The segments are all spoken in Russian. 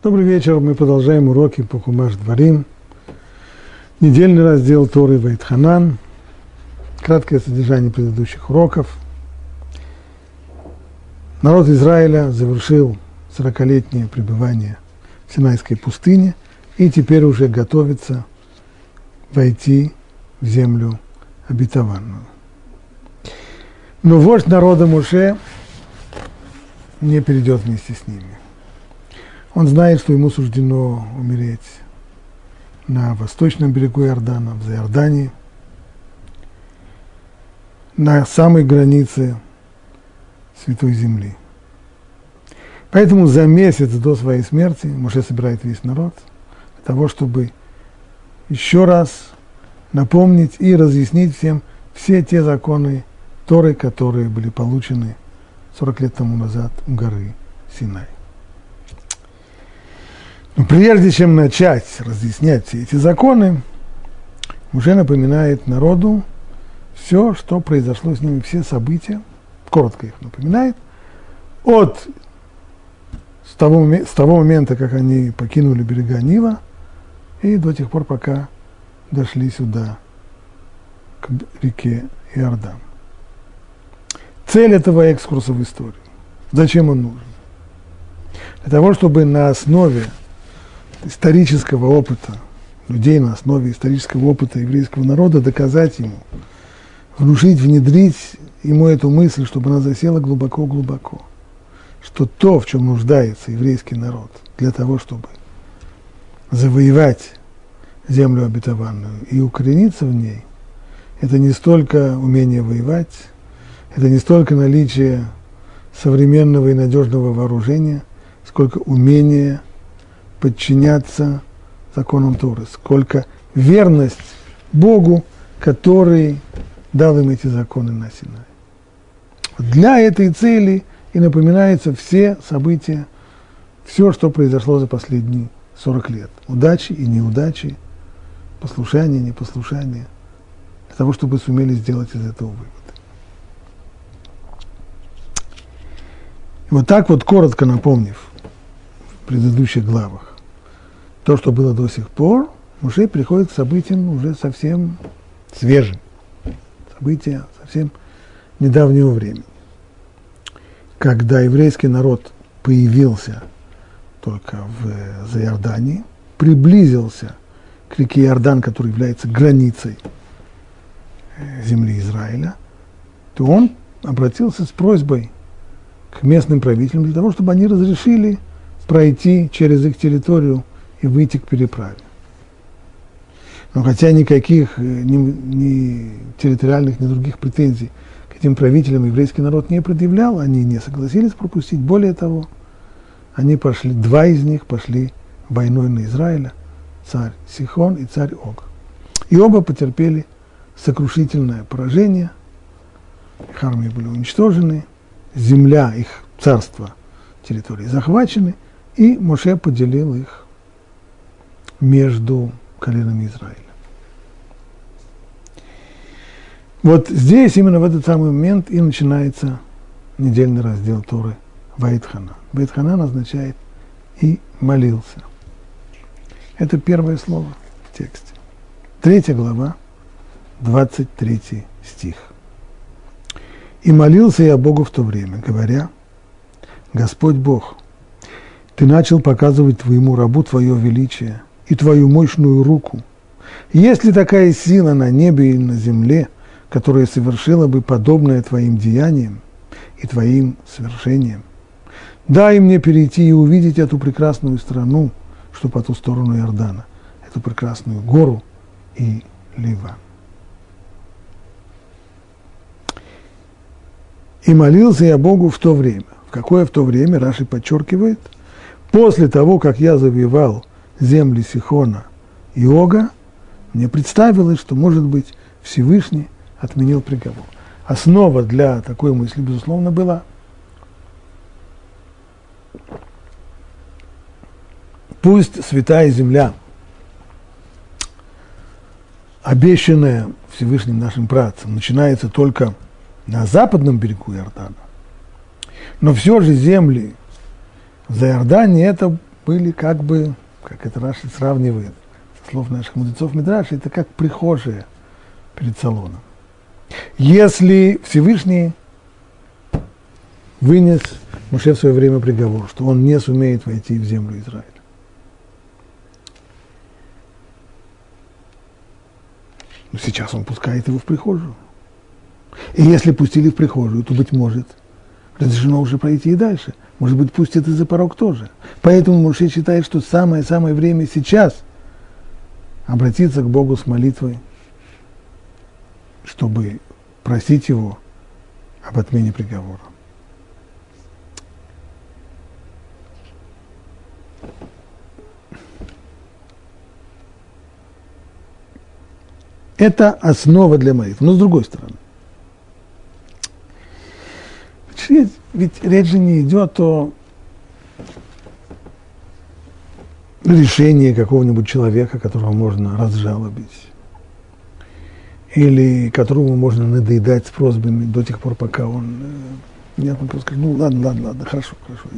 Добрый вечер. Мы продолжаем уроки по Хумаш Дворим. Недельный раздел Торы Вайтханан. Краткое содержание предыдущих уроков. Народ Израиля завершил 40-летнее пребывание в Синайской пустыне и теперь уже готовится войти в землю обетованную. Но вождь народа Муше не перейдет вместе с ними. Он знает, что ему суждено умереть на восточном берегу Иордана, в Иордании, на самой границе Святой Земли. Поэтому за месяц до своей смерти Моше собирает весь народ для того, чтобы еще раз напомнить и разъяснить всем все те законы Торы, которые были получены 40 лет тому назад у горы Синай. Но прежде чем начать разъяснять все эти законы, уже напоминает народу все, что произошло с ними, все события, коротко их напоминает, от с того, с того момента, как они покинули берега Нила, и до тех пор, пока дошли сюда, к реке Иордан. Цель этого экскурса в историю. Зачем он нужен? Для того, чтобы на основе исторического опыта людей, на основе исторического опыта еврейского народа доказать ему, внушить, внедрить ему эту мысль, чтобы она засела глубоко-глубоко, что то, в чем нуждается еврейский народ для того, чтобы завоевать землю обетованную и укорениться в ней, это не столько умение воевать, это не столько наличие современного и надежного вооружения, сколько умение подчиняться законам Торы, сколько верность Богу, который дал им эти законы на Синай. Для этой цели и напоминаются все события, все, что произошло за последние 40 лет. Удачи и неудачи, послушание, непослушание, для того, чтобы сумели сделать из этого вывод. И вот так вот, коротко напомнив в предыдущих главах то, что было до сих пор, Муше приходит к событиям уже совсем свежим. События совсем недавнего времени. Когда еврейский народ появился только в Заиордании, приблизился к реке Иордан, который является границей э, земли Израиля, то он обратился с просьбой к местным правителям для того, чтобы они разрешили пройти через их территорию и выйти к переправе. Но хотя никаких э, ни, ни территориальных, ни других претензий к этим правителям еврейский народ не предъявлял, они не согласились пропустить. Более того, они пошли, два из них пошли войной на Израиля, царь Сихон и царь Ог. И оба потерпели сокрушительное поражение, их армии были уничтожены – земля, их царство, территории захвачены, и Моше поделил их между коленами Израиля. Вот здесь, именно в этот самый момент, и начинается недельный раздел Торы Вайтхана. Вайтханан означает «и молился». Это первое слово в тексте. Третья глава, 23 стих. И молился я Богу в то время, говоря, Господь Бог, Ты начал показывать Твоему рабу Твое величие и Твою мощную руку. Есть ли такая сила на небе и на земле, которая совершила бы подобное Твоим деяниям и Твоим совершениям? Дай мне перейти и увидеть эту прекрасную страну, что по ту сторону Иордана, эту прекрасную гору и Ливан. И молился я Богу в то время. В какое в то время, Раши подчеркивает, после того, как я завоевал земли Сихона и Ога, мне представилось, что, может быть, Всевышний отменил приговор. Основа для такой мысли, безусловно, была пусть святая земля, обещанная Всевышним нашим працам, начинается только на западном берегу Иордана. Но все же земли за Иорданией – это были как бы, как это Раши сравнивает, со слов наших мудрецов Мидраши, это как прихожие перед салоном. Если Всевышний вынес Муше в свое время приговор, что он не сумеет войти в землю Израиля. Но сейчас он пускает его в прихожую. И если пустили в прихожую, то, быть может, разрешено уже пройти и дальше. Может быть, пустят и за порог тоже. Поэтому Муше считает, что самое-самое время сейчас обратиться к Богу с молитвой, чтобы просить Его об отмене приговора. Это основа для молитвы. Но с другой стороны, ведь, ведь речь же не идет о решении какого-нибудь человека, которого можно разжалобить, или которому можно надоедать с просьбами до тех пор, пока он э, нет, он просто скажет, ну ладно, ладно, ладно, хорошо, хорошо.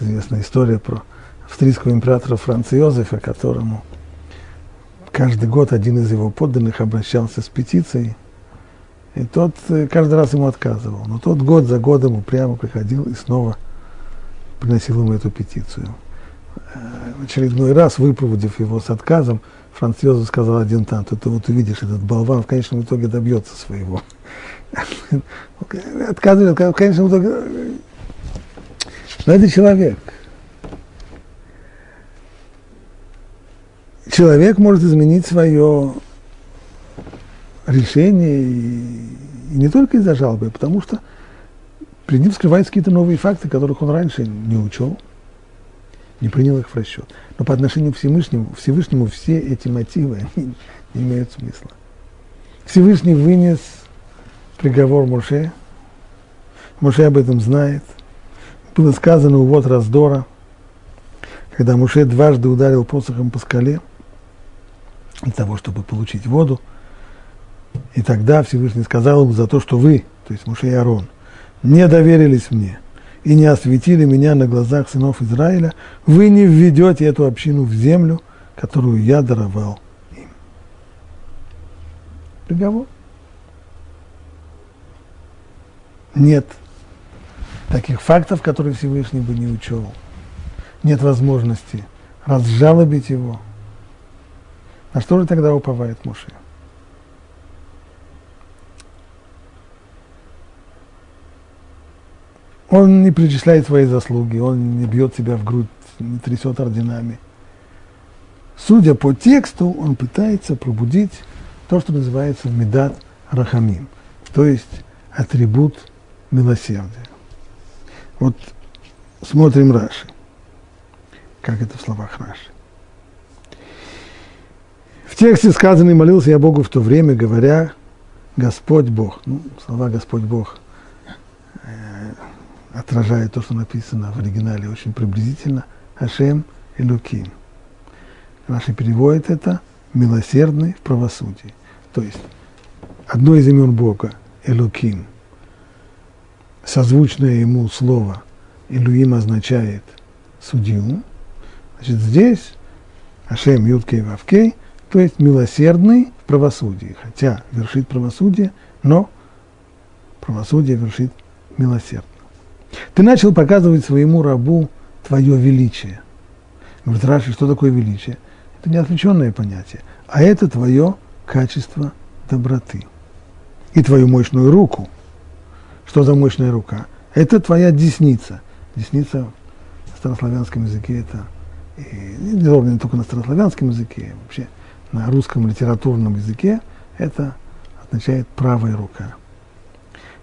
Известная история про австрийского императора Франца Йозефа, которому каждый год один из его подданных обращался с петицией, и тот э, каждый раз ему отказывал. Но тот год за годом упрямо приходил и снова приносил ему эту петицию. Э, в очередной раз, выпроводив его с отказом, Франц Йозеф сказал один тант, ты вот увидишь, этот болван в конечном итоге добьется своего. Отказывает, в конечном итоге... Но это человек – человек может изменить свое решение и, и не только из-за жалобы, а потому что перед ним скрываются какие-то новые факты, которых он раньше не учел, не принял их в расчет. Но по отношению к Всевышнему, Всевышнему все эти мотивы они не имеют смысла. Всевышний вынес приговор Моше, Моше об этом знает. Было сказано увод раздора, когда Муше дважды ударил посохом по скале – для того, чтобы получить воду. И тогда Всевышний сказал ему за то, что вы, то есть Муше и Арон, не доверились мне и не осветили меня на глазах сынов Израиля, вы не введете эту общину в землю, которую я даровал им. Приговор. Нет таких фактов, которые Всевышний бы не учел. Нет возможности разжалобить его – на что же тогда уповает Муше? Он не перечисляет свои заслуги, он не бьет себя в грудь, не трясет орденами. Судя по тексту, он пытается пробудить то, что называется медат рахамим, то есть атрибут милосердия. Вот смотрим Раши, как это в словах Раши. Тексте сказано, и молился я Богу в то время, говоря, Господь Бог. Ну, слова Господь Бог э, отражают то, что написано в оригинале очень приблизительно. Ашем и Луким. Наши переводят это милосердный в правосудии. То есть одно из имен Бога, Элуким, созвучное ему слово Илуим означает судью. Значит, здесь Ашем Юткей Вавкей – то есть милосердный в правосудии, хотя вершит правосудие, но правосудие вершит милосердно. Ты начал показывать своему рабу твое величие. Говорит, Раши, что такое величие? Это не отвлеченное понятие, а это твое качество доброты. И твою мощную руку. Что за мощная рука? Это твоя десница. Десница в старославянском языке это и не только на старославянском языке, вообще – на русском литературном языке это означает правая рука,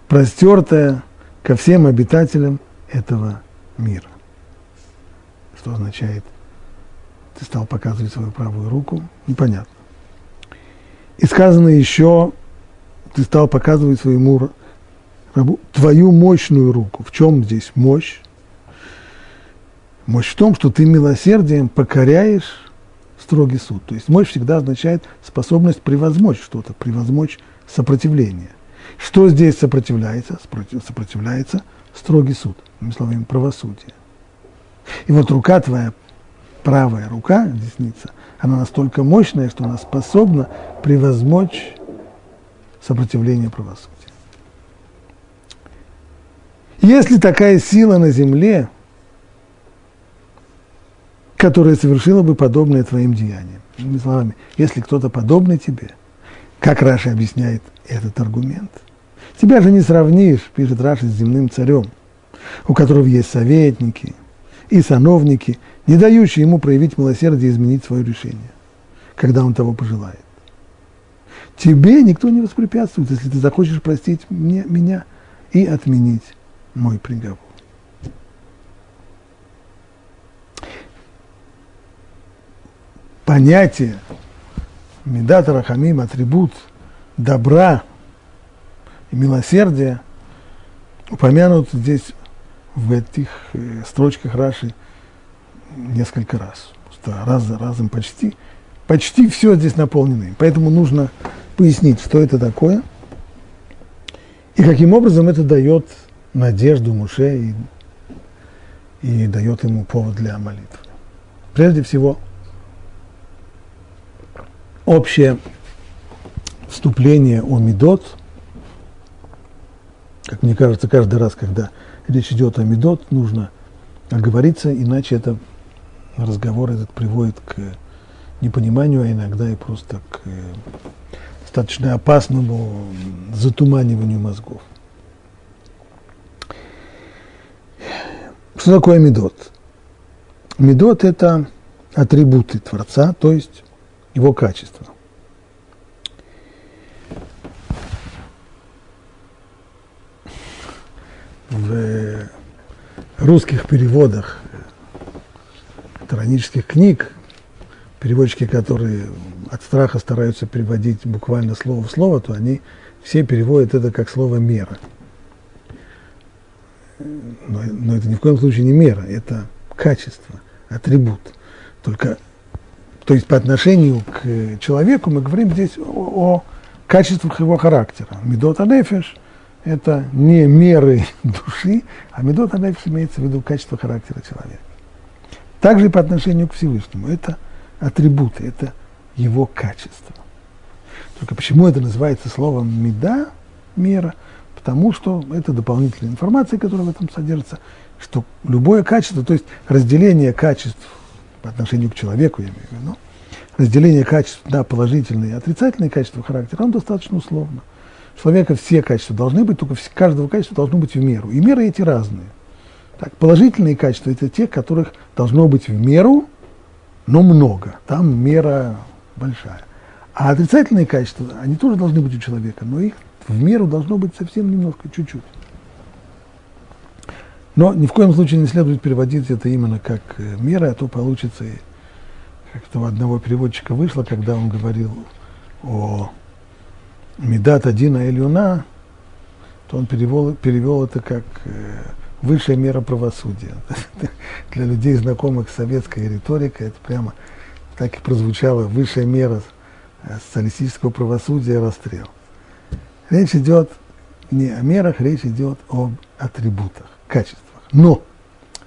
простертая ко всем обитателям этого мира. Что означает, ты стал показывать свою правую руку, непонятно. И сказано еще, ты стал показывать своему рабу твою мощную руку. В чем здесь мощь? Мощь в том, что ты милосердием покоряешь строгий суд. То есть мощь всегда означает способность превозмочь что-то, превозмочь сопротивление. Что здесь сопротивляется? Сопротивляется строгий суд, другими словами, правосудие. И вот рука твоя, правая рука, десница, она настолько мощная, что она способна превозмочь сопротивление правосудия. Если такая сила на земле, которая совершила бы подобное твоим деяниям, другими словами, если кто-то подобный тебе, как Раши объясняет этот аргумент, тебя же не сравнишь, пишет Раши, с земным царем, у которого есть советники и сановники, не дающие ему проявить милосердие и изменить свое решение, когда он того пожелает. Тебе никто не воспрепятствует, если ты захочешь простить мне, меня и отменить мой приговор. Понятие Медата Рахамим, атрибут добра и милосердия, упомянут здесь в этих э, строчках Раши несколько раз. Просто раз за разом почти. Почти все здесь наполнено. Поэтому нужно пояснить, что это такое и каким образом это дает надежду Муше и, и дает ему повод для молитвы. Прежде всего, общее вступление о Медот, как мне кажется, каждый раз, когда речь идет о Медот, нужно оговориться, иначе это разговор этот приводит к непониманию, а иногда и просто к достаточно опасному затуманиванию мозгов. Что такое медот? Медот – это атрибуты Творца, то есть его качество. В русских переводах тиранических книг, переводчики, которые от страха стараются переводить буквально слово в слово, то они все переводят это как слово «мера». Но, но это ни в коем случае не мера, это качество, атрибут. Только, то есть по отношению к человеку мы говорим здесь о, о качествах его характера. Медот анефиш – это не меры души, а медот анефиш имеется в виду качество характера человека. Также и по отношению к Всевышнему. Это атрибуты, это его качество. Только почему это называется словом меда, мера? Потому что это дополнительная информация, которая в этом содержится, что любое качество, то есть разделение качеств по отношению к человеку, я имею в виду, разделение качеств на положительные и отрицательные качества характера, оно достаточно условно. У человека все качества должны быть, только каждого качества должно быть в меру. И меры эти разные. Так, положительные качества – это те, которых должно быть в меру, но много. Там мера большая. А отрицательные качества, они тоже должны быть у человека, но их в меру должно быть совсем немножко, чуть-чуть. Но ни в коем случае не следует переводить это именно как э, мера, а то получится, как-то у одного переводчика вышло, когда он говорил о Медат Адина Элюна, то он перевел, перевел это как э, высшая мера правосудия. Для людей, знакомых с советской риторикой, это прямо так и прозвучало, высшая мера социалистического правосудия – расстрел. Речь идет не о мерах, речь идет об атрибутах, качествах. Но,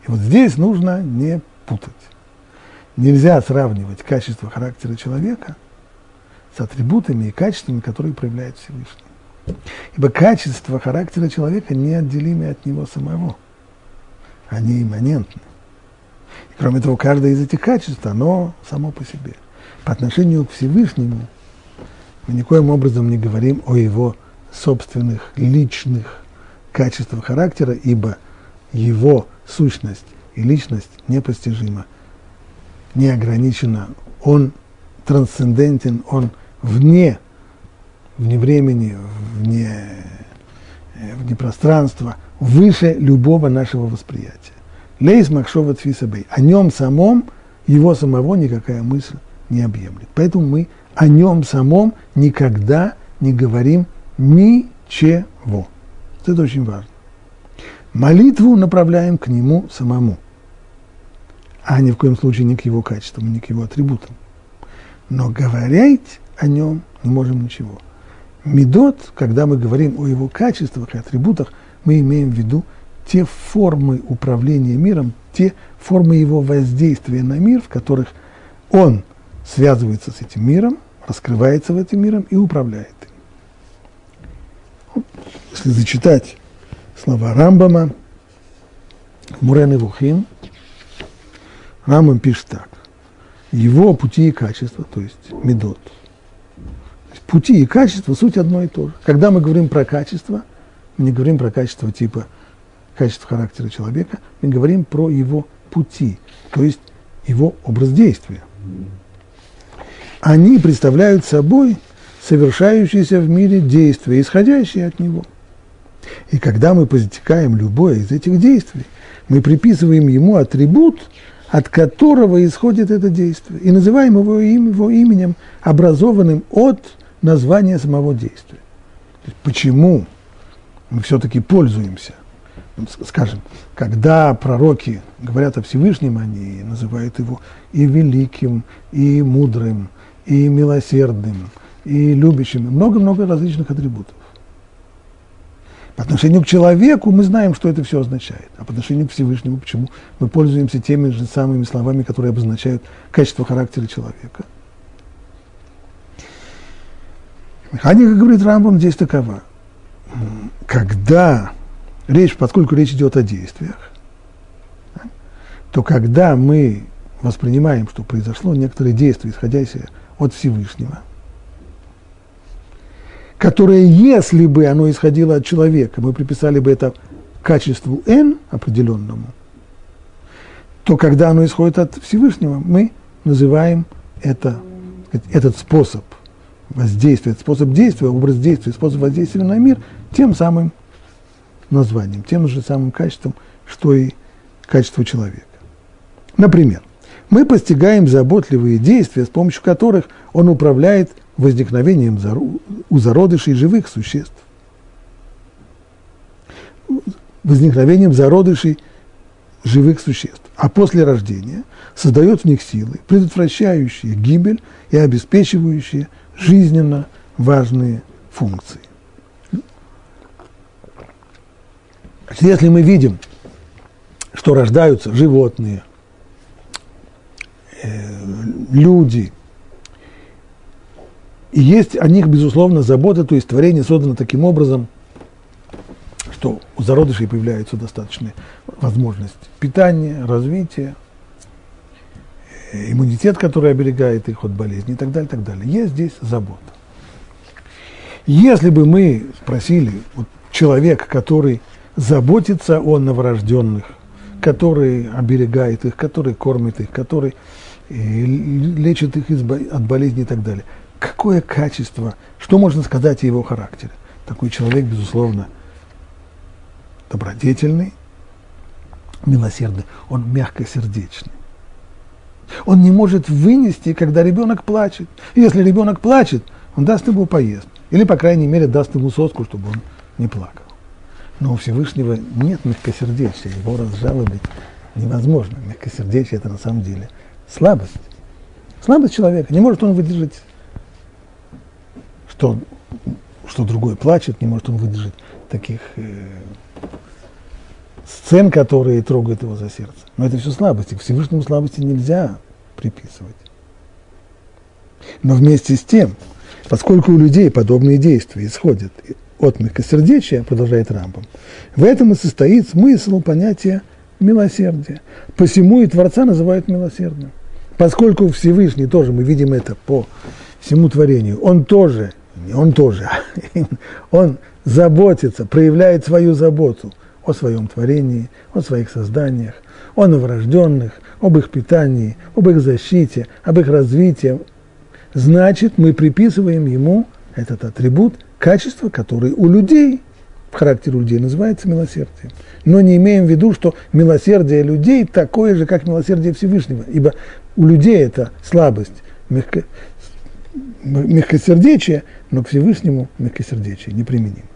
и вот здесь нужно не путать. Нельзя сравнивать качество характера человека с атрибутами и качествами, которые проявляет Всевышний. Ибо качество характера человека неотделимы от него самого. Они имманентны. И кроме того, каждое из этих качеств, оно само по себе. По отношению к Всевышнему мы никоим образом не говорим о его собственных личных качествах характера, ибо его сущность и личность непостижима, не ограничена. Он трансцендентен, он вне вне времени, вне, э, вне пространства, выше любого нашего восприятия. Лейс Махшова Тфисабей. О нем самом, его самого никакая мысль не объемлет. Поэтому мы о нем самом никогда не говорим ничего. Это очень важно. Молитву направляем к нему самому, а ни в коем случае не к его качествам, не к его атрибутам. Но говорить о нем не можем ничего – Медот, когда мы говорим о его качествах и атрибутах, мы имеем в виду те формы управления миром, те формы его воздействия на мир, в которых он связывается с этим миром, раскрывается в этом миром и управляет им. Если зачитать слова Рамбама, Мурен и Вухим, Рамбам пишет так. Его пути и качества, то есть медот. Пути и качества – суть одно и то же. Когда мы говорим про качество, мы не говорим про качество типа качество характера человека, мы говорим про его пути, то есть его образ действия. Они представляют собой совершающиеся в мире действия, исходящие от него. И когда мы позитикаем любое из этих действий, мы приписываем ему атрибут, от которого исходит это действие, и называем его, им, его именем, образованным от названия самого действия. Почему мы все-таки пользуемся скажем, когда пророки говорят о Всевышнем, они называют его и великим, и мудрым, и милосердным, и любящим, много-много различных атрибутов. По отношению к человеку мы знаем, что это все означает. А по отношению к Всевышнему, почему мы пользуемся теми же самыми словами, которые обозначают качество характера человека. Механика, говорит Рамбом, здесь такова. Когда речь, поскольку речь идет о действиях, то когда мы воспринимаем, что произошло некоторые действия, исходящие от Всевышнего, которое, если бы оно исходило от человека, мы приписали бы это качеству n определенному, то когда оно исходит от Всевышнего, мы называем это, этот способ воздействия, способ действия, образ действия, способ воздействия на мир тем самым названием, тем же самым качеством, что и качество человека. Например, мы постигаем заботливые действия, с помощью которых он управляет возникновением у зародышей живых существ. Возникновением зародышей живых существ. А после рождения создает в них силы, предотвращающие гибель и обеспечивающие жизненно важные функции. Если мы видим, что рождаются животные, э, люди, и есть о них, безусловно, забота, то есть творение создано таким образом, что у зародышей появляется достаточная возможность питания, развития, э, иммунитет, который оберегает их от болезней и так далее, и так далее. Есть здесь забота. Если бы мы спросили вот, человека, который заботится о новорожденных, который оберегает их, который кормит их, который э, лечит их от болезней и так далее. Какое качество, что можно сказать о его характере? Такой человек, безусловно, добродетельный, милосердный, он мягкосердечный. Он не может вынести, когда ребенок плачет. Если ребенок плачет, он даст ему поесть. Или, по крайней мере, даст ему соску, чтобы он не плакал. Но у Всевышнего нет мягкосердечия, его разжалобить невозможно. Мягкосердечие – это на самом деле слабость. Слабость человека. Не может он выдержать, что, что другой плачет, не может он выдержать таких э, сцен, которые трогают его за сердце. Но это все слабости. К Всевышнему слабости нельзя приписывать. Но вместе с тем, поскольку у людей подобные действия исходят от мягкосердечия, продолжает Рамбом, в этом и состоит смысл понятия милосердия. Посему и Творца называют милосердным. Поскольку Всевышний тоже, мы видим это по всему творению, он тоже, не он тоже, он заботится, проявляет свою заботу о своем творении, о своих созданиях, о новорожденных, об их питании, об их защите, об их развитии. Значит, мы приписываем ему этот атрибут качество, которое у людей, в характере людей называется милосердием. Но не имеем в виду, что милосердие людей такое же, как милосердие Всевышнего, ибо у людей это слабость, мягкосердечие, но к Всевышнему мягкосердечие неприменимо.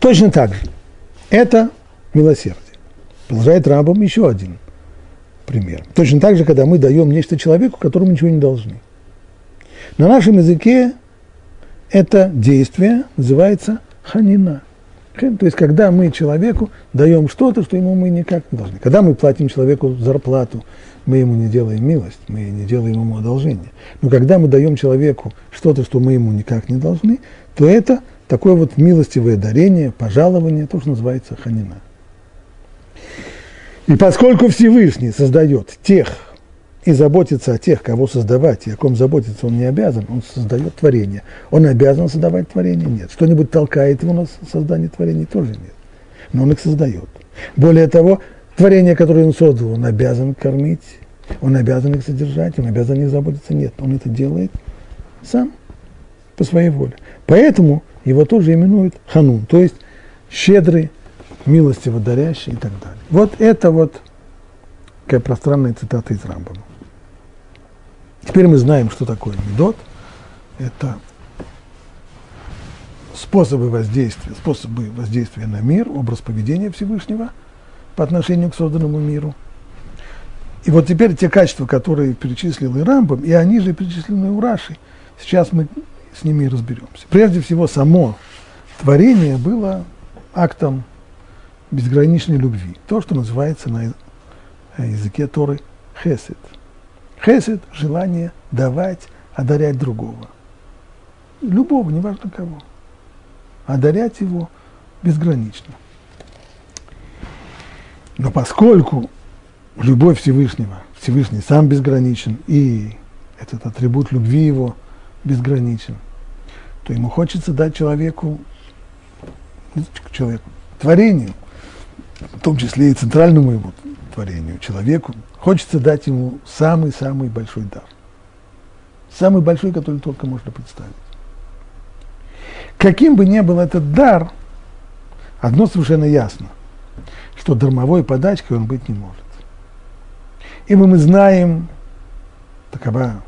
Точно так же. Это милосердие. Продолжает Рамбом еще один пример. Точно так же, когда мы даем нечто человеку, которому ничего не должны. На нашем языке это действие называется ханина. То есть, когда мы человеку даем что-то, что ему мы никак не должны. Когда мы платим человеку зарплату, мы ему не делаем милость, мы не делаем ему одолжение. Но когда мы даем человеку что-то, что мы ему никак не должны, то это такое вот милостивое дарение, пожалование, то, что называется ханина. И поскольку Всевышний создает тех и заботится о тех, кого создавать, и о ком заботиться он не обязан, он создает творение. Он обязан создавать творение? Нет. Что-нибудь толкает его на создание творения? Тоже нет. Но он их создает. Более того, творение, которое он создал, он обязан кормить, он обязан их содержать, он обязан о них заботиться. Нет, он это делает сам, по своей воле. Поэтому его тоже именуют ханун, то есть щедрый, милостиво дарящий и так далее. Вот это вот такая пространная цитата из Рамбама. Теперь мы знаем, что такое медот. Это способы воздействия, способы воздействия на мир, образ поведения Всевышнего по отношению к созданному миру. И вот теперь те качества, которые перечислил и Рамбам, и они же перечислены у Раши, сейчас мы с ними разберемся. Прежде всего, само творение было актом безграничной любви. То, что называется на языке Торы хесед. Хесед – желание давать, одарять другого. Любого, неважно кого. Одарять его безгранично. Но поскольку любовь Всевышнего, Всевышний сам безграничен, и этот атрибут любви его безграничен, то ему хочется дать человеку, человеку, творению – в том числе и центральному его творению, человеку, хочется дать ему самый-самый большой дар. Самый большой, который только можно представить. Каким бы ни был этот дар, одно совершенно ясно, что дармовой подачкой он быть не может. Ибо мы знаем, такова,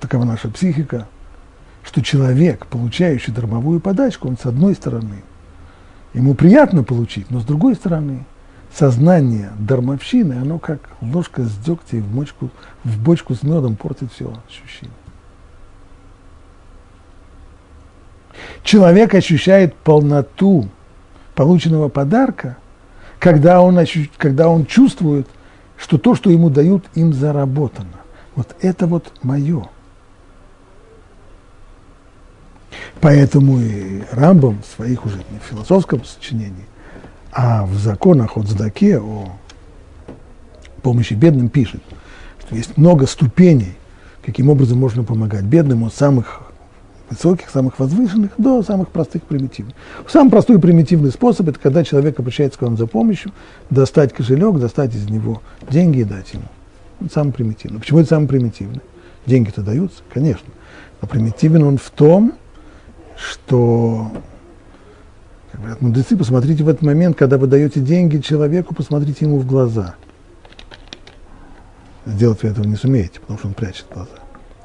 такова наша психика, что человек, получающий дармовую подачку, он с одной стороны – ему приятно получить, но с другой стороны, сознание дармовщины, оно как ложка с дегтя в, мочку, в бочку с медом портит все ощущение. Человек ощущает полноту полученного подарка, когда он, ощущ... когда он чувствует, что то, что ему дают, им заработано. Вот это вот мое. Поэтому и Рамбам в своих уже не философском сочинении, а в законах от Задаке о помощи бедным пишет, что есть много ступеней, каким образом можно помогать бедным от самых высоких, самых возвышенных до самых простых, примитивных. Самый простой примитивный способ – это когда человек обращается к вам за помощью, достать кошелек, достать из него деньги и дать ему. Это самый примитивный. Почему это самый примитивный? Деньги-то даются, конечно. Но примитивен он в том, что, говорят мудрецы, посмотрите в этот момент, когда вы даете деньги человеку, посмотрите ему в глаза. Сделать вы этого не сумеете, потому что он прячет глаза.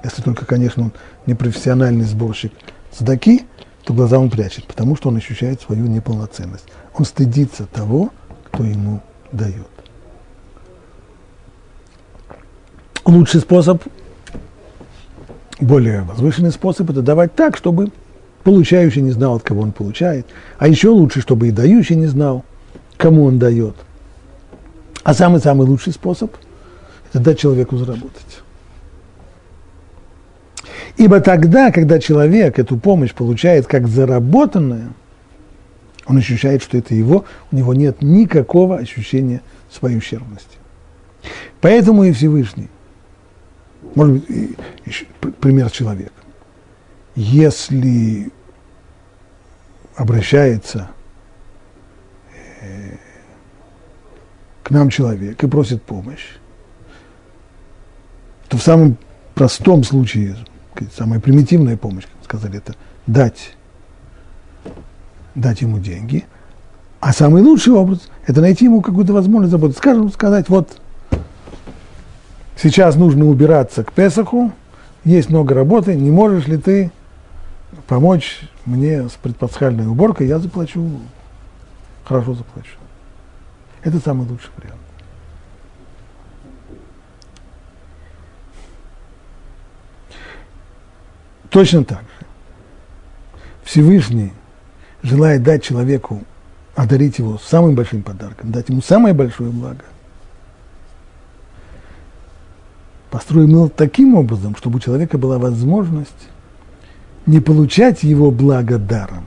Если только, конечно, он не профессиональный сборщик садаки, то глаза он прячет, потому что он ощущает свою неполноценность. Он стыдится того, кто ему дает. Лучший способ, более возвышенный способ, это давать так, чтобы Получающий не знал, от кого он получает. А еще лучше, чтобы и дающий не знал, кому он дает. А самый-самый лучший способ – это дать человеку заработать. Ибо тогда, когда человек эту помощь получает как заработанное, он ощущает, что это его, у него нет никакого ощущения своей ущербности. Поэтому и Всевышний, может быть, еще пример человека если обращается э, к нам человек и просит помощь, то в самом простом случае, самая примитивная помощь, как сказали, это дать, дать ему деньги, а самый лучший образ – это найти ему какую-то возможность заботиться. Скажем, сказать, вот сейчас нужно убираться к Песаху, есть много работы, не можешь ли ты помочь мне с предпасхальной уборкой, я заплачу, хорошо заплачу. Это самый лучший вариант. Точно так же. Всевышний желает дать человеку, одарить его самым большим подарком, дать ему самое большое благо. Построим его таким образом, чтобы у человека была возможность не получать его благо даром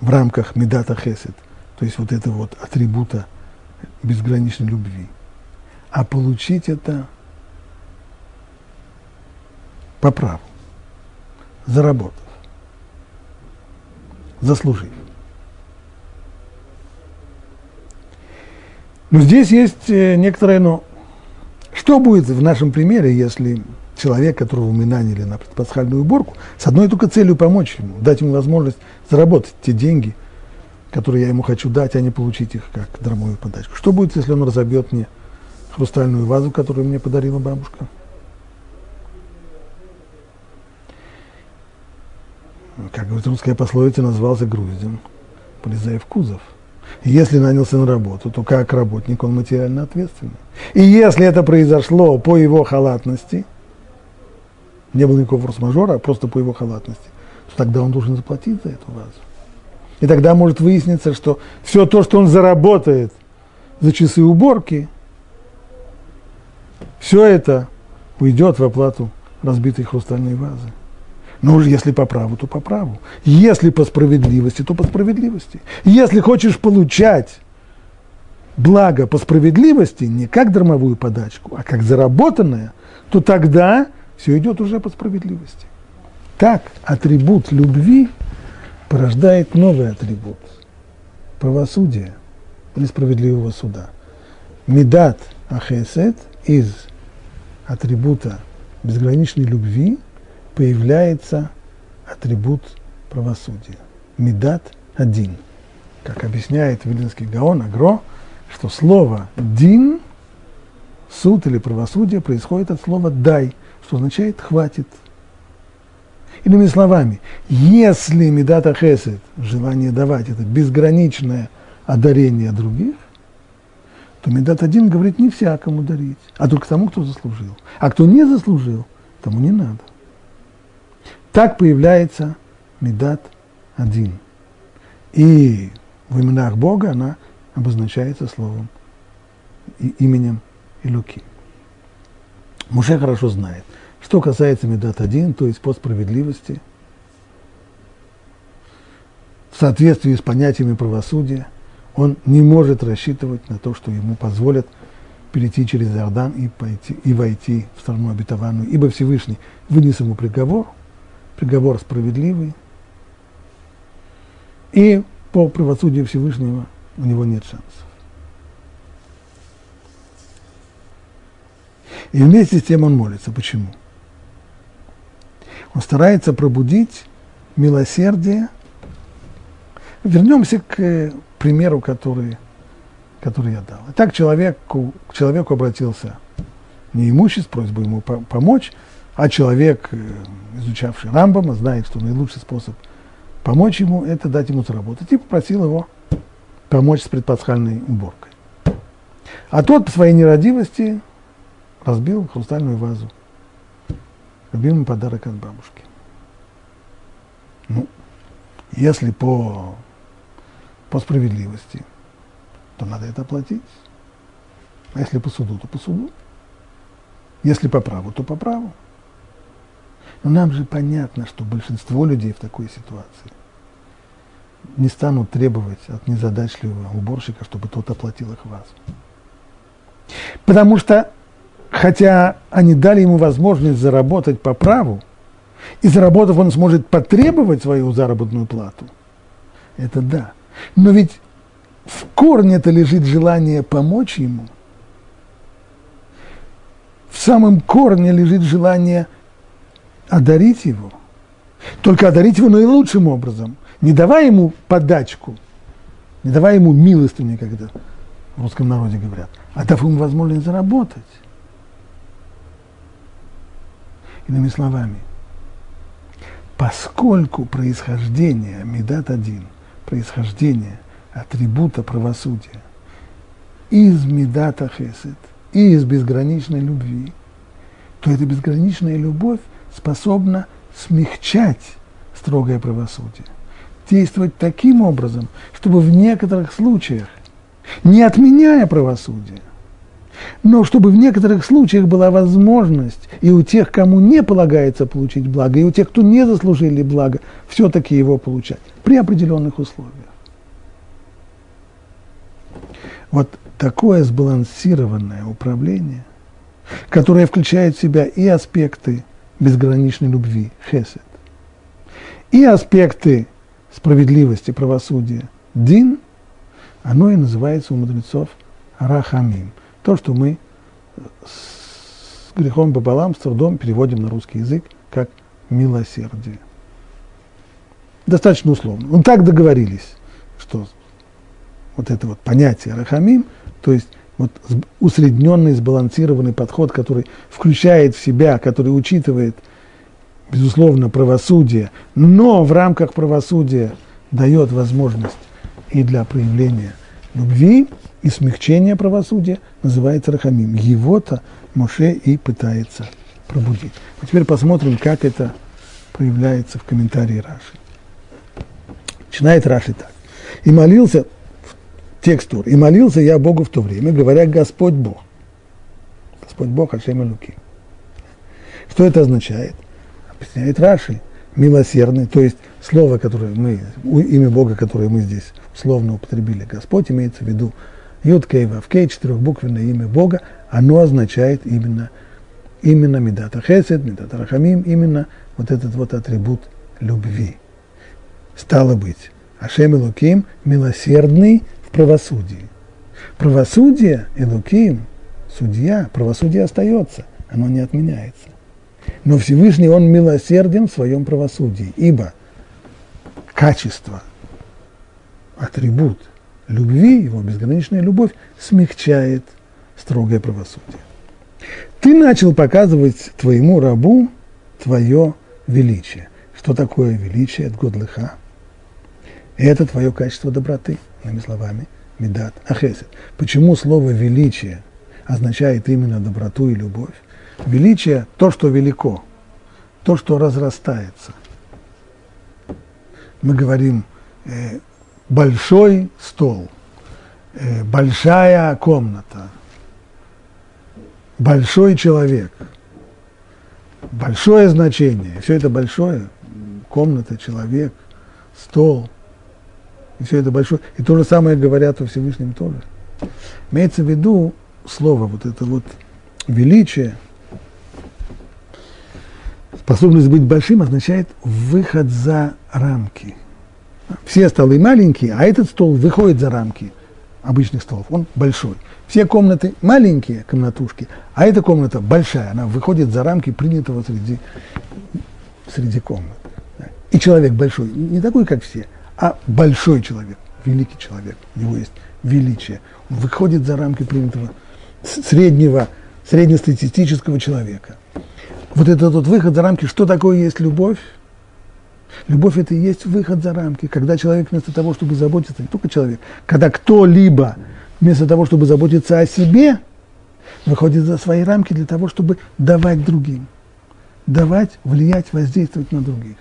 в рамках медата хесед, то есть вот этого вот атрибута безграничной любви, а получить это по праву, заработав, заслужив. Но здесь есть э, некоторое но. Что будет в нашем примере, если человек, которого мы наняли на пасхальную уборку, с одной только целью помочь ему, дать ему возможность заработать те деньги, которые я ему хочу дать, а не получить их как дармовую подачку. Что будет, если он разобьет мне хрустальную вазу, которую мне подарила бабушка? Как говорит русская пословица, назвался груздем, полезая в кузов. Если нанялся на работу, то как работник он материально ответственный. И если это произошло по его халатности, не было никакого форс-мажора, а просто по его халатности, то тогда он должен заплатить за эту вазу. И тогда может выясниться, что все то, что он заработает за часы уборки, все это уйдет в оплату разбитой хрустальной вазы. Но уже если по праву, то по праву. Если по справедливости, то по справедливости. Если хочешь получать благо по справедливости, не как дармовую подачку, а как заработанное, то тогда все идет уже по справедливости. Так атрибут любви порождает новый атрибут – правосудия или справедливого суда. Медат ахесет из атрибута безграничной любви появляется атрибут правосудия. Медат один. Как объясняет Вилинский Гаон Агро, что слово «дин» суд или правосудие происходит от слова «дай», что означает «хватит». Иными словами, если медата хесед, желание давать, это безграничное одарение других, то медат один говорит не всякому дарить, а только тому, кто заслужил. А кто не заслужил, тому не надо. Так появляется медат один. И в именах Бога она обозначается словом и именем Илуки. Муше хорошо знает, что касается Медат один, то есть по справедливости, в соответствии с понятиями правосудия, он не может рассчитывать на то, что ему позволят перейти через Иордан и, пойти, и войти в страну обетованную, ибо Всевышний вынес ему приговор, приговор справедливый, и по правосудию Всевышнего у него нет шансов. И вместе с тем он молится. Почему? Он старается пробудить милосердие. Вернемся к э, примеру, который, который я дал. Итак, человеку, к человеку обратился неимущий с просьбой ему помочь, а человек, э, изучавший Рамбама, знает, что наилучший способ помочь ему – это дать ему заработать, и попросил его помочь с предпасхальной уборкой. А тот по своей нерадивости разбил хрустальную вазу. Любимый подарок от бабушки. Ну, если по, по справедливости, то надо это оплатить. А если по суду, то по суду. Если по праву, то по праву. Но нам же понятно, что большинство людей в такой ситуации не станут требовать от незадачливого уборщика, чтобы тот оплатил их вазу. Потому что хотя они дали ему возможность заработать по праву, и заработав, он сможет потребовать свою заработную плату. Это да. Но ведь в корне это лежит желание помочь ему. В самом корне лежит желание одарить его. Только одарить его наилучшим образом. Не давая ему подачку, не давая ему милостыню, как это в русском народе говорят, а дав ему возможность заработать. Иными словами, поскольку происхождение Медат один, происхождение атрибута правосудия из Медата Хесед из безграничной любви, то эта безграничная любовь способна смягчать строгое правосудие. Действовать таким образом, чтобы в некоторых случаях, не отменяя правосудие, но чтобы в некоторых случаях была возможность и у тех, кому не полагается получить благо, и у тех, кто не заслужили благо, все-таки его получать при определенных условиях. Вот такое сбалансированное управление, которое включает в себя и аспекты безграничной любви, хесед, и аспекты справедливости, правосудия, дин, оно и называется у мудрецов рахамим. То, что мы с грехом пополам, с трудом переводим на русский язык как милосердие. Достаточно условно. Ну, так договорились, что вот это вот понятие рахамим, то есть вот усредненный, сбалансированный подход, который включает в себя, который учитывает, безусловно, правосудие, но в рамках правосудия дает возможность и для проявления любви, и смягчения правосудия, называется рахамим. Его-то Моше и пытается пробудить. А теперь посмотрим, как это проявляется в комментарии Раши. Начинает Раши так. И молился, текст Тур, и молился я Богу в то время, говоря, Господь Бог. Господь Бог, Ашем Луки. Что это означает? Объясняет Раши. Милосердный, то есть слово, которое мы, имя Бога, которое мы здесь условно употребили, Господь имеется в виду Юд Кей Вав Кей, четырехбуквенное имя Бога, оно означает именно, именно Медата Хесед, Медата Рахамим, именно вот этот вот атрибут любви. Стало быть, Ашем Элуким милосердный правосудии. Правосудие, Элуким, судья, правосудие остается, оно не отменяется. Но Всевышний, Он милосерден в своем правосудии, ибо качество, атрибут любви, его безграничная любовь, смягчает строгое правосудие. Ты начал показывать твоему рабу твое величие. Что такое величие? Это годлыха. Это твое качество доброты – иными словами, медат, ахесед. Почему слово величие означает именно доброту и любовь? Величие – то, что велико, то, что разрастается. Мы говорим э, большой стол, э, большая комната, большой человек, большое значение. Все это большое, комната, человек, стол – и все это большое. И то же самое говорят о Всевышнем тоже. Имеется в виду слово, вот это вот величие, способность быть большим означает выход за рамки. Все столы маленькие, а этот стол выходит за рамки обычных столов, он большой. Все комнаты маленькие, комнатушки, а эта комната большая, она выходит за рамки принятого среди, среди комнат. И человек большой, не такой, как все, а большой человек, великий человек, у него есть величие. Он выходит за рамки принятого среднего, среднестатистического человека. Вот этот вот выход за рамки, что такое есть любовь? Любовь – это и есть выход за рамки, когда человек вместо того, чтобы заботиться, не только человек, когда кто-либо вместо того, чтобы заботиться о себе, выходит за свои рамки для того, чтобы давать другим. Давать, влиять, воздействовать на других.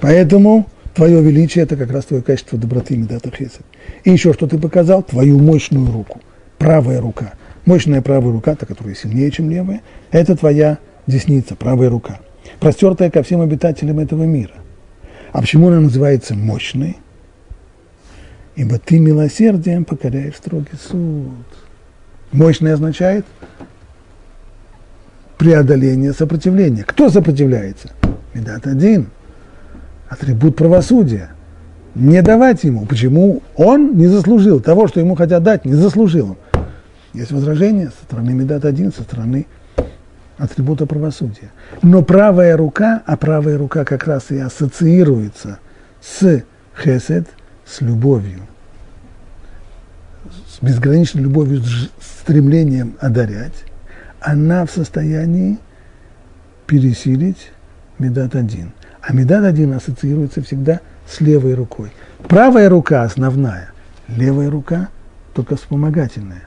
Поэтому Твое величие – это как раз твое качество доброты, медата хесед. И еще что ты показал? Твою мощную руку, правая рука. Мощная правая рука, та, которая сильнее, чем левая, это твоя десница, правая рука, простертая ко всем обитателям этого мира. А почему она называется мощной? Ибо ты милосердием покоряешь строгий суд. Мощный означает преодоление сопротивления. Кто сопротивляется? Медат один – атрибут правосудия. Не давать ему. Почему? Он не заслужил того, что ему хотят дать, не заслужил. Есть возражение со стороны Медат один, со стороны атрибута правосудия. Но правая рука, а правая рука как раз и ассоциируется с хесед, с любовью, с безграничной любовью, с стремлением одарять, она в состоянии пересилить Медат один – а медад один ассоциируется всегда с левой рукой. Правая рука основная, левая рука только вспомогательная.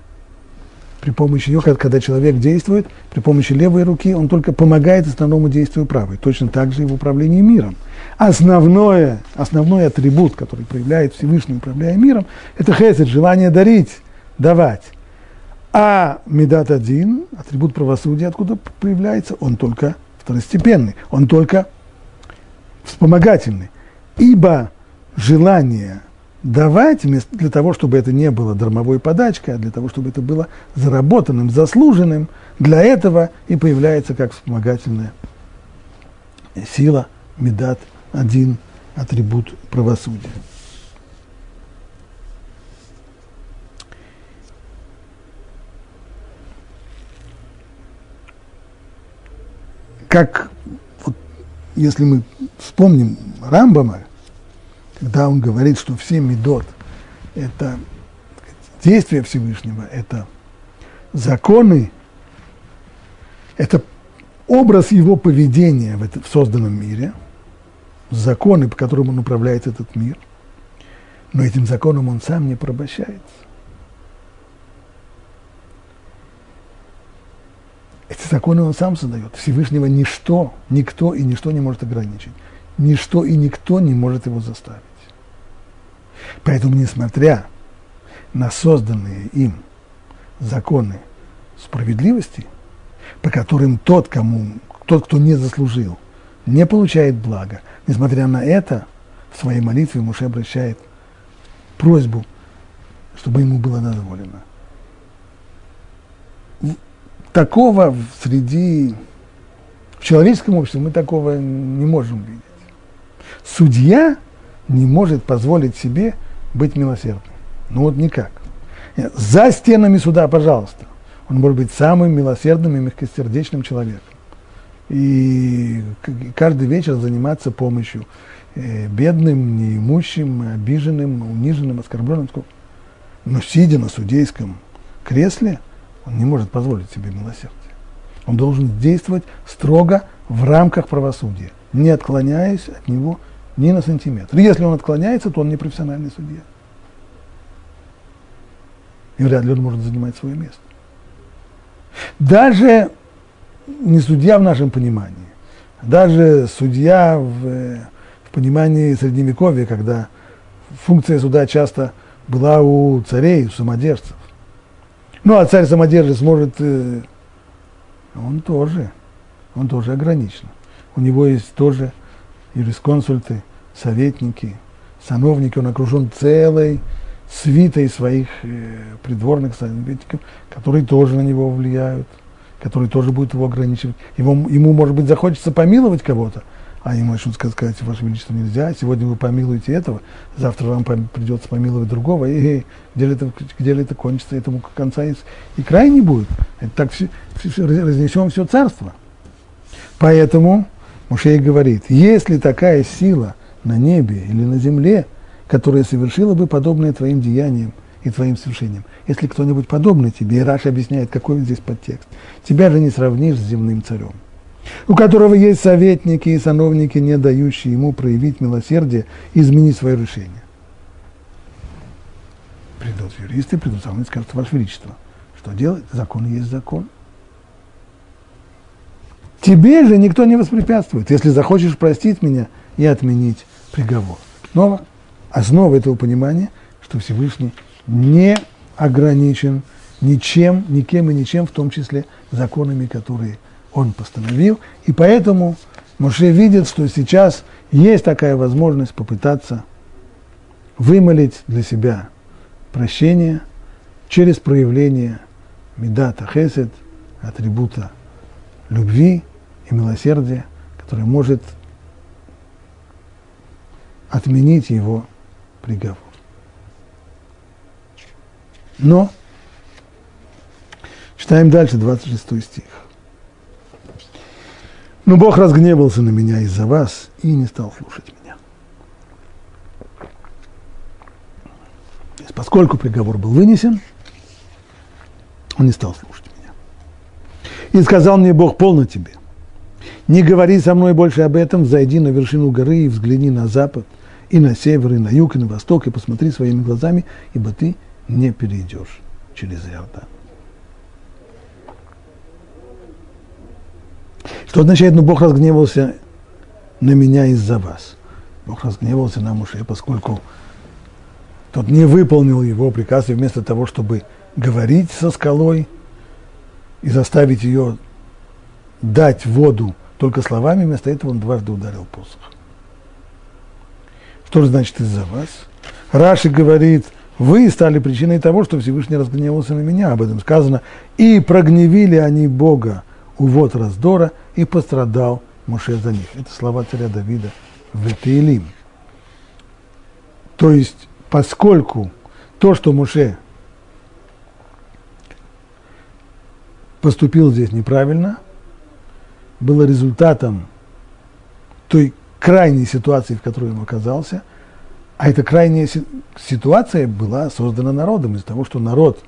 При помощи ее, когда человек действует, при помощи левой руки, он только помогает основному действию правой. Точно так же и в управлении миром. Основное, основной атрибут, который проявляет Всевышний, управляя миром, это хесед, желание дарить, давать. А медат один, атрибут правосудия, откуда появляется, он только второстепенный, он только вспомогательный. Ибо желание давать, вместо, для того, чтобы это не было дармовой подачкой, а для того, чтобы это было заработанным, заслуженным, для этого и появляется как вспомогательная сила, медат, один атрибут правосудия. Как, вот, если мы вспомним Рамбама, когда он говорит, что все медот – это действия Всевышнего, это законы, это образ его поведения в, это, в созданном мире, законы, по которым он управляет этот мир, но этим законом он сам не порабощается. Эти законы он сам создает. Всевышнего ничто, никто и ничто не может ограничить ничто и никто не может его заставить. Поэтому, несмотря на созданные им законы справедливости, по которым тот, кому, тот, кто не заслужил, не получает блага, несмотря на это, в своей молитве Муше обращает просьбу, чтобы ему было дозволено. Такого среди в человеческом обществе мы такого не можем видеть судья не может позволить себе быть милосердным. Ну вот никак. За стенами суда, пожалуйста. Он может быть самым милосердным и мягкосердечным человеком. И каждый вечер заниматься помощью э, бедным, неимущим, обиженным, униженным, оскорбленным. Но сидя на судейском кресле, он не может позволить себе милосердие. Он должен действовать строго в рамках правосудия, не отклоняясь от него ни на сантиметр. Если он отклоняется, то он не профессиональный судья. И вряд ли он может занимать свое место. Даже не судья в нашем понимании, даже судья в, в понимании Средневековья, когда функция суда часто была у царей, у самодержцев. Ну, а царь-самодержец может, э, он тоже, он тоже ограничен. У него есть тоже юрисконсульты, советники, сановники, он окружен целой свитой своих э, придворных советников, которые тоже на него влияют, которые тоже будут его ограничивать. Его, ему, может быть, захочется помиловать кого-то, а ему начнут сказать, Ваше Величество, нельзя, сегодня вы помилуете этого, завтра вам придется помиловать другого, и где ли это, где ли это кончится, этому конца и, и края не будет. Это так все, все, разнесем все царство. Поэтому Мушей говорит, если такая сила на небе или на земле, которая совершила бы подобное твоим деяниям и твоим совершениям, если кто-нибудь подобный тебе, и Раша объясняет, какой здесь подтекст, тебя же не сравнишь с земным царем, у которого есть советники и сановники, не дающие ему проявить милосердие и изменить свое решение. Придут юристы, придут со мной и скажут, Ваше Величество, что делать? Закон есть закон. Тебе же никто не воспрепятствует, если захочешь простить меня и отменить приговор. Снова основа этого понимания, что Всевышний не ограничен ничем, никем и ничем, в том числе законами, которые он постановил. И поэтому Моше видит, что сейчас есть такая возможность попытаться вымолить для себя прощение через проявление медата хесед, атрибута любви, и милосердие, которое может отменить его приговор. Но, читаем дальше, 26 стих. Но Бог разгневался на меня из-за вас и не стал слушать меня. поскольку приговор был вынесен, он не стал слушать меня. И сказал мне Бог, полно тебе – не говори со мной больше об этом, зайди на вершину горы и взгляни на запад, и на север, и на юг, и на восток, и посмотри своими глазами, ибо ты не перейдешь через Иордан. Что означает, ну, Бог разгневался на меня из-за вас. Бог разгневался на Муше, поскольку тот не выполнил его приказ, и вместо того, чтобы говорить со скалой и заставить ее дать воду только словами, вместо этого он дважды ударил посох. Что же значит из-за вас? Раши говорит, вы стали причиной того, что Всевышний разгневался на меня. Об этом сказано. И прогневили они Бога у вот раздора, и пострадал Муше за них. Это слова царя Давида в Ветеилим. То есть, поскольку то, что Муше поступил здесь неправильно, было результатом той крайней ситуации, в которой он оказался, а эта крайняя ситуация была создана народом из-за того, что народ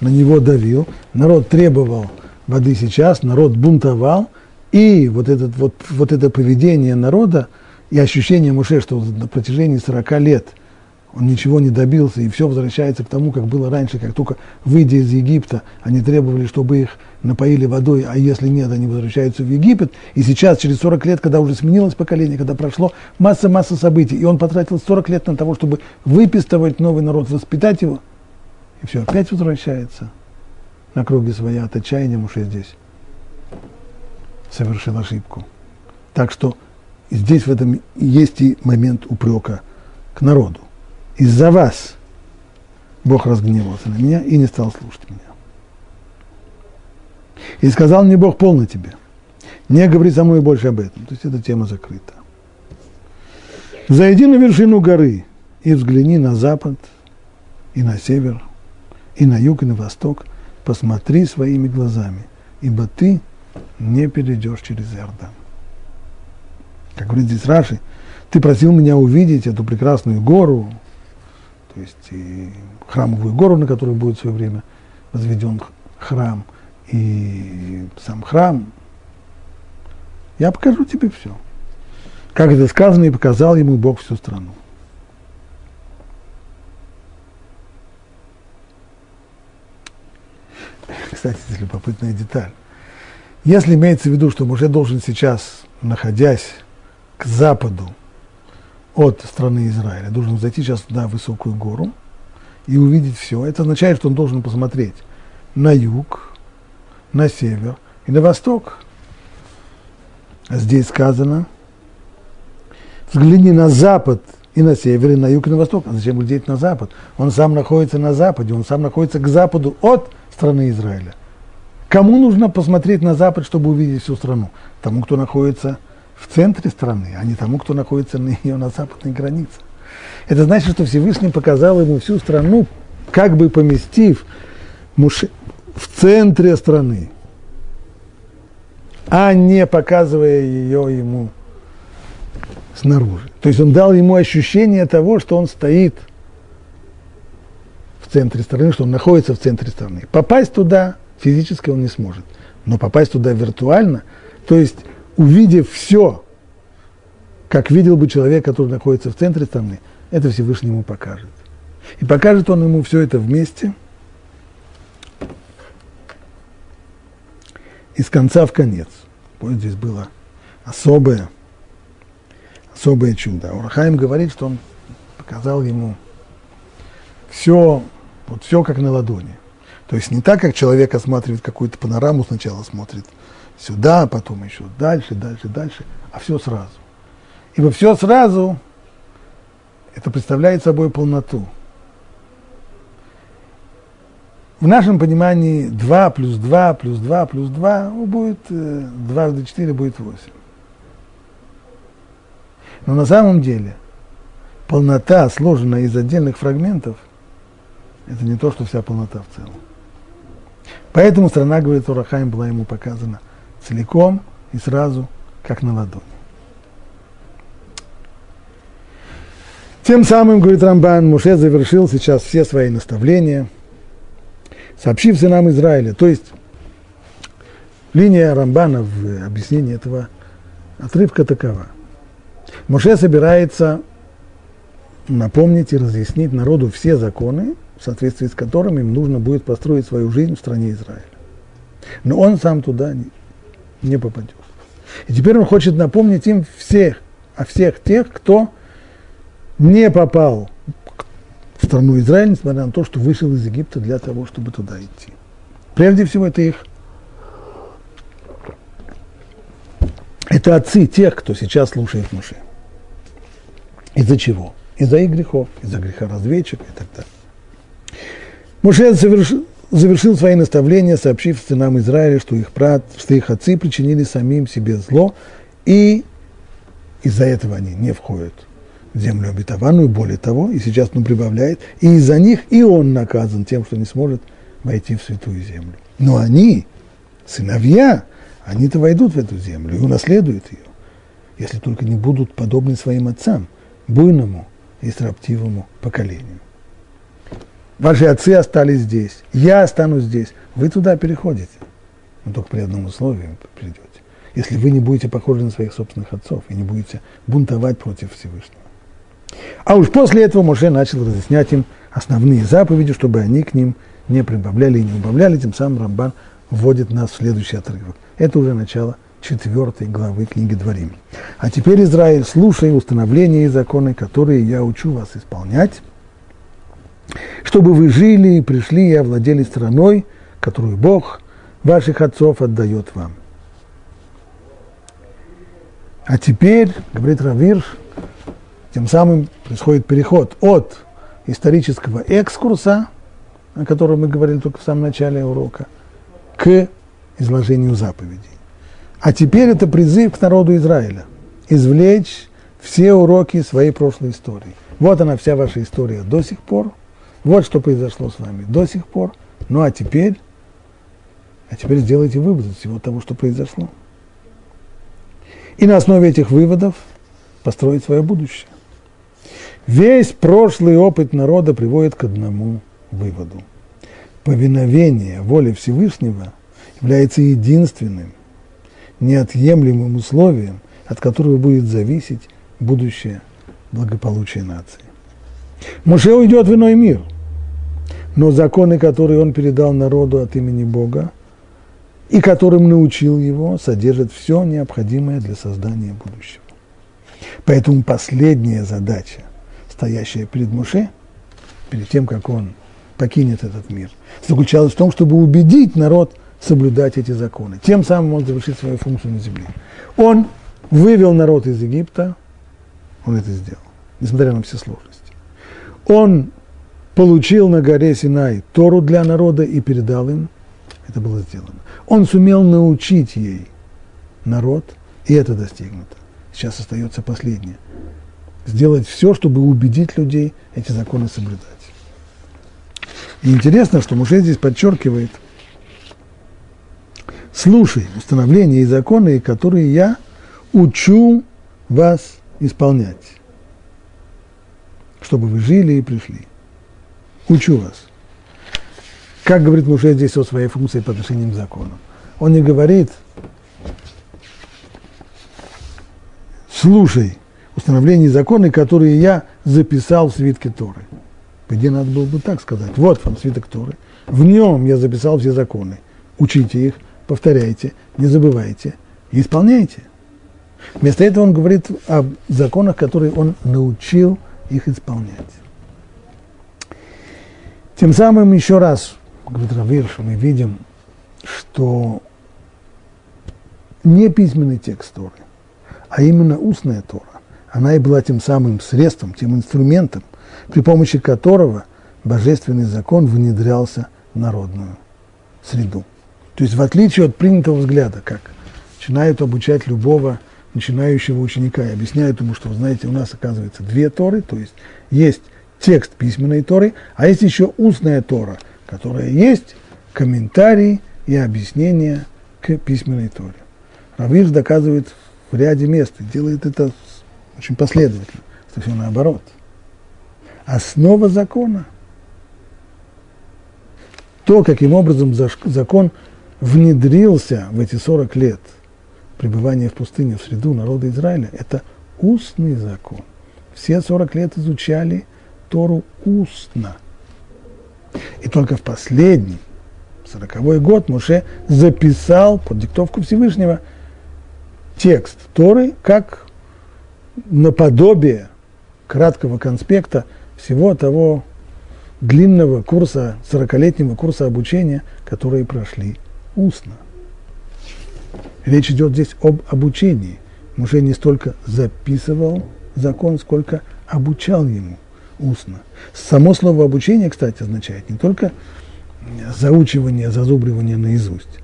на него давил, народ требовал воды сейчас, народ бунтовал, и вот, этот, вот, вот это поведение народа и ощущение Муше, что на протяжении 40 лет он ничего не добился, и все возвращается к тому, как было раньше, как только выйдя из Египта, они требовали, чтобы их напоили водой, а если нет, они возвращаются в Египет. И сейчас, через 40 лет, когда уже сменилось поколение, когда прошло масса-масса событий, и он потратил 40 лет на того, чтобы выпистывать новый народ, воспитать его, и все, опять возвращается на круги своя от отчаяния Муше здесь совершил ошибку. Так что здесь в этом есть и момент упрека к народу из-за вас Бог разгневался на меня и не стал слушать меня. И сказал мне Бог, полно тебе. Не говори со мной больше об этом. То есть эта тема закрыта. Зайди на вершину горы и взгляни на запад, и на север, и на юг, и на восток. Посмотри своими глазами, ибо ты не перейдешь через Иордан. Как говорит здесь Раши, ты просил меня увидеть эту прекрасную гору, есть и храмовую гору, на которой будет в свое время возведен храм, и сам храм. Я покажу тебе все. Как это сказано, и показал ему Бог всю страну. Кстати, это любопытная деталь. Если имеется в виду, что Муше должен сейчас, находясь к западу от страны Израиля, должен зайти сейчас на высокую гору и увидеть все. Это означает, что он должен посмотреть на юг, на север и на восток. Здесь сказано, взгляни на запад и на север, и на юг, и на восток. А зачем глядеть на запад? Он сам находится на западе, он сам находится к западу от страны Израиля. Кому нужно посмотреть на запад, чтобы увидеть всю страну? Тому, кто находится в центре страны, а не тому, кто находится на ее на западной границе. Это значит, что Всевышний показал ему всю страну, как бы поместив муши в центре страны, а не показывая ее ему снаружи. То есть он дал ему ощущение того, что он стоит в центре страны, что он находится в центре страны. Попасть туда физически он не сможет, но попасть туда виртуально, то есть увидев все, как видел бы человек, который находится в центре страны, это Всевышний ему покажет. И покажет он ему все это вместе, из конца в конец. Вот здесь было особое, особое чудо. Урахаим говорит, что он показал ему все, вот все как на ладони. То есть не так, как человек осматривает какую-то панораму, сначала смотрит – сюда, потом еще дальше, дальше, дальше, а все сразу. Ибо все сразу, это представляет собой полноту. В нашем понимании 2 плюс 2 плюс 2 плюс 2 ну, будет, э, дважды 4 будет 8. Но на самом деле полнота, сложенная из отдельных фрагментов, это не то, что вся полнота в целом. Поэтому страна, говорит Урахайм, была ему показана целиком и сразу, как на ладони. Тем самым, говорит Рамбан, Муше завершил сейчас все свои наставления, сообщив сынам Израиля. То есть линия Рамбана в объяснении этого отрывка такова. Муше собирается напомнить и разъяснить народу все законы, в соответствии с которыми им нужно будет построить свою жизнь в стране Израиля. Но он сам туда не попадешь. И теперь он хочет напомнить им всех, о всех тех, кто не попал в страну Израиль, несмотря на то, что вышел из Египта для того, чтобы туда идти. Прежде всего, это их это отцы тех, кто сейчас слушает Муше. Из-за чего? Из-за их грехов, из-за греха разведчика и так далее. Муше завершил, завершил свои наставления, сообщив сынам Израиля, что их, брат, что их отцы причинили самим себе зло, и из-за этого они не входят в землю обетованную, более того, и сейчас он прибавляет, и из-за них и он наказан тем, что не сможет войти в святую землю. Но они, сыновья, они-то войдут в эту землю и унаследуют ее, если только не будут подобны своим отцам, буйному и строптивому поколению. Ваши отцы остались здесь, я останусь здесь, вы туда переходите. Но только при одном условии придете. Если вы не будете похожи на своих собственных отцов и не будете бунтовать против Всевышнего. А уж после этого Моше начал разъяснять им основные заповеди, чтобы они к ним не прибавляли и не убавляли, тем самым Рамбан вводит нас в следующий отрывок. Это уже начало четвертой главы книги Дворим. А теперь, Израиль, слушай установления и законы, которые я учу вас исполнять, чтобы вы жили и пришли и овладели страной, которую Бог ваших отцов отдает вам. А теперь, говорит Равир, тем самым происходит переход от исторического экскурса, о котором мы говорили только в самом начале урока, к изложению заповедей. А теперь это призыв к народу Израиля – извлечь все уроки своей прошлой истории. Вот она вся ваша история до сих пор, вот что произошло с вами до сих пор, ну а теперь, а теперь сделайте выводы из всего того, что произошло. И на основе этих выводов построить свое будущее. Весь прошлый опыт народа приводит к одному выводу. Повиновение воле Всевышнего является единственным, неотъемлемым условием, от которого будет зависеть будущее благополучие нации. Муше уйдет в иной мир, но законы, которые он передал народу от имени Бога, и которым научил его, содержат все необходимое для создания будущего. Поэтому последняя задача, стоящая перед Муше, перед тем, как он покинет этот мир, заключалась в том, чтобы убедить народ соблюдать эти законы. Тем самым он завершит свою функцию на земле. Он вывел народ из Египта, он это сделал, несмотря на все сложности. Он получил на горе Синай Тору для народа и передал им, это было сделано. Он сумел научить ей народ, и это достигнуто. Сейчас остается последнее. Сделать все, чтобы убедить людей эти законы соблюдать. И интересно, что Муше здесь подчеркивает, слушай установления и законы, которые я учу вас исполнять, чтобы вы жили и пришли. Учу вас. Как говорит Муше здесь о своей функции по отношению к закону? Он не говорит, слушай установления и законы, которые я записал в свитке Торы. Где надо было бы так сказать. Вот вам свиток Торы. В нем я записал все законы. Учите их, повторяйте, не забывайте и исполняйте. Вместо этого он говорит о законах, которые он научил их исполнять. Тем самым еще раз, говорит Равир, мы видим, что не письменный текст Торы, а именно устная Тора, она и была тем самым средством, тем инструментом, при помощи которого божественный закон внедрялся в народную среду. То есть в отличие от принятого взгляда, как начинают обучать любого начинающего ученика и объясняют ему, что, знаете, у нас оказывается две Торы, то есть есть текст письменной Торы, а есть еще устная Тора, которая есть комментарий и объяснение к письменной Торе. Равиш доказывает в ряде мест и делает это очень последовательно, что все наоборот – основа закона. То, каким образом закон внедрился в эти 40 лет пребывания в пустыне в среду народа Израиля, это устный закон. Все 40 лет изучали Тору устно. И только в последний, сороковой год, Муше записал под диктовку Всевышнего текст Торы как наподобие краткого конспекта всего того длинного курса, 40-летнего курса обучения, которые прошли устно. Речь идет здесь об обучении. Муше не столько записывал закон, сколько обучал ему устно. Само слово обучение, кстати, означает не только заучивание, зазубривание наизусть.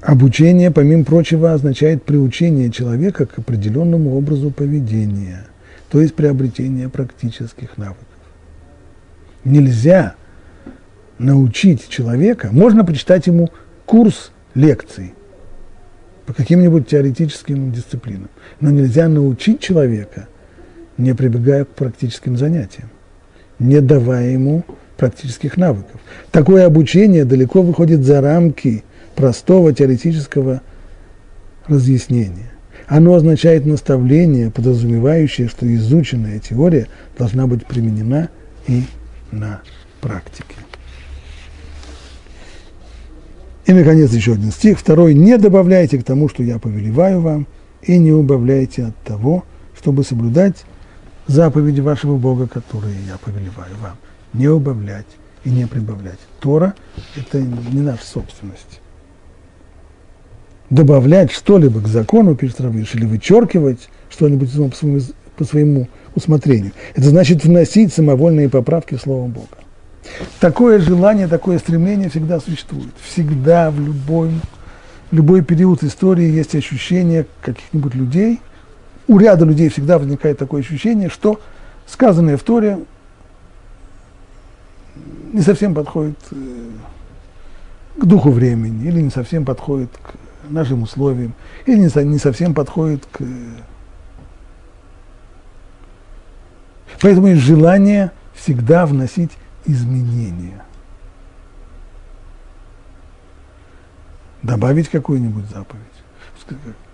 Обучение, помимо прочего, означает приучение человека к определенному образу поведения, то есть приобретение практических навыков. Нельзя научить человека, можно прочитать ему курс лекций по каким-нибудь теоретическим дисциплинам, но нельзя научить человека, не прибегая к практическим занятиям, не давая ему практических навыков. Такое обучение далеко выходит за рамки простого теоретического разъяснения. Оно означает наставление, подразумевающее, что изученная теория должна быть применена и на практике. И, наконец, еще один стих. Второй. «Не добавляйте к тому, что я повелеваю вам, и не убавляйте от того, чтобы соблюдать заповеди вашего Бога, которые я повелеваю вам. Не убавлять и не прибавлять. Тора – это не наша собственность. Добавлять что-либо к закону, пишет или вычеркивать что-нибудь по своему, по своему усмотрению. Это значит вносить самовольные поправки в Слово Бога. Такое желание, такое стремление всегда существует. Всегда, в любой, в любой период истории есть ощущение каких-нибудь людей, у ряда людей всегда возникает такое ощущение, что сказанное в Торе не совсем подходит э, к духу времени, или не совсем подходит к нашим условиям, или не совсем подходит к... Поэтому есть желание всегда вносить изменения. Добавить какую-нибудь заповедь.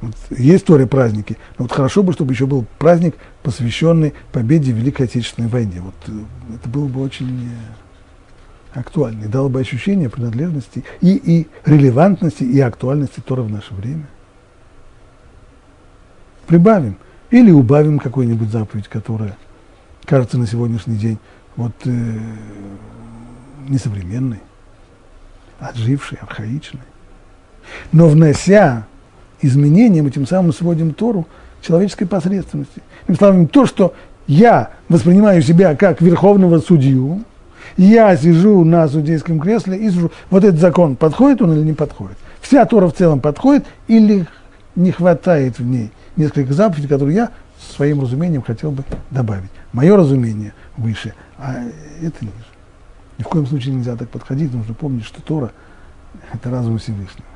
Вот есть Торе праздники, но вот хорошо бы, чтобы еще был праздник, посвященный победе в Великой Отечественной войне. Вот э, это было бы очень э, актуально и дало бы ощущение принадлежности и, и релевантности, и актуальности Тора в наше время. Прибавим или убавим какую-нибудь заповедь, которая кажется на сегодняшний день вот э, несовременной, отжившей, архаичной. Но внося изменения, мы тем самым сводим Тору человеческой посредственности. Тем словами, то, что я воспринимаю себя как верховного судью, я сижу на судейском кресле и сижу, вот этот закон, подходит он или не подходит? Вся Тора в целом подходит или не хватает в ней несколько заповедей, которые я своим разумением хотел бы добавить. Мое разумение выше, а это ниже. Ни в коем случае нельзя так подходить, нужно помнить, что Тора – это разум Всевышнего.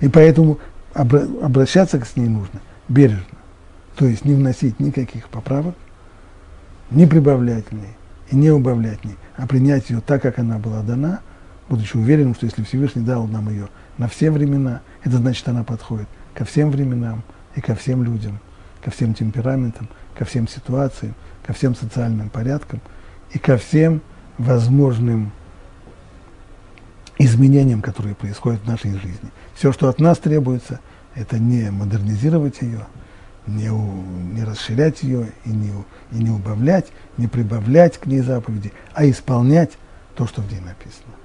И поэтому обращаться с ней нужно бережно. То есть не вносить никаких поправок, не прибавлять в ней и не убавлять в ней, а принять ее так, как она была дана, будучи уверенным, что если Всевышний дал нам ее на все времена, это значит, она подходит ко всем временам и ко всем людям, ко всем темпераментам, ко всем ситуациям, ко всем социальным порядкам и ко всем возможным изменениям, которые происходят в нашей жизни. Все, что от нас требуется, это не модернизировать ее, не, у, не расширять ее и не, и не убавлять, не прибавлять к ней заповеди, а исполнять то, что в ней написано.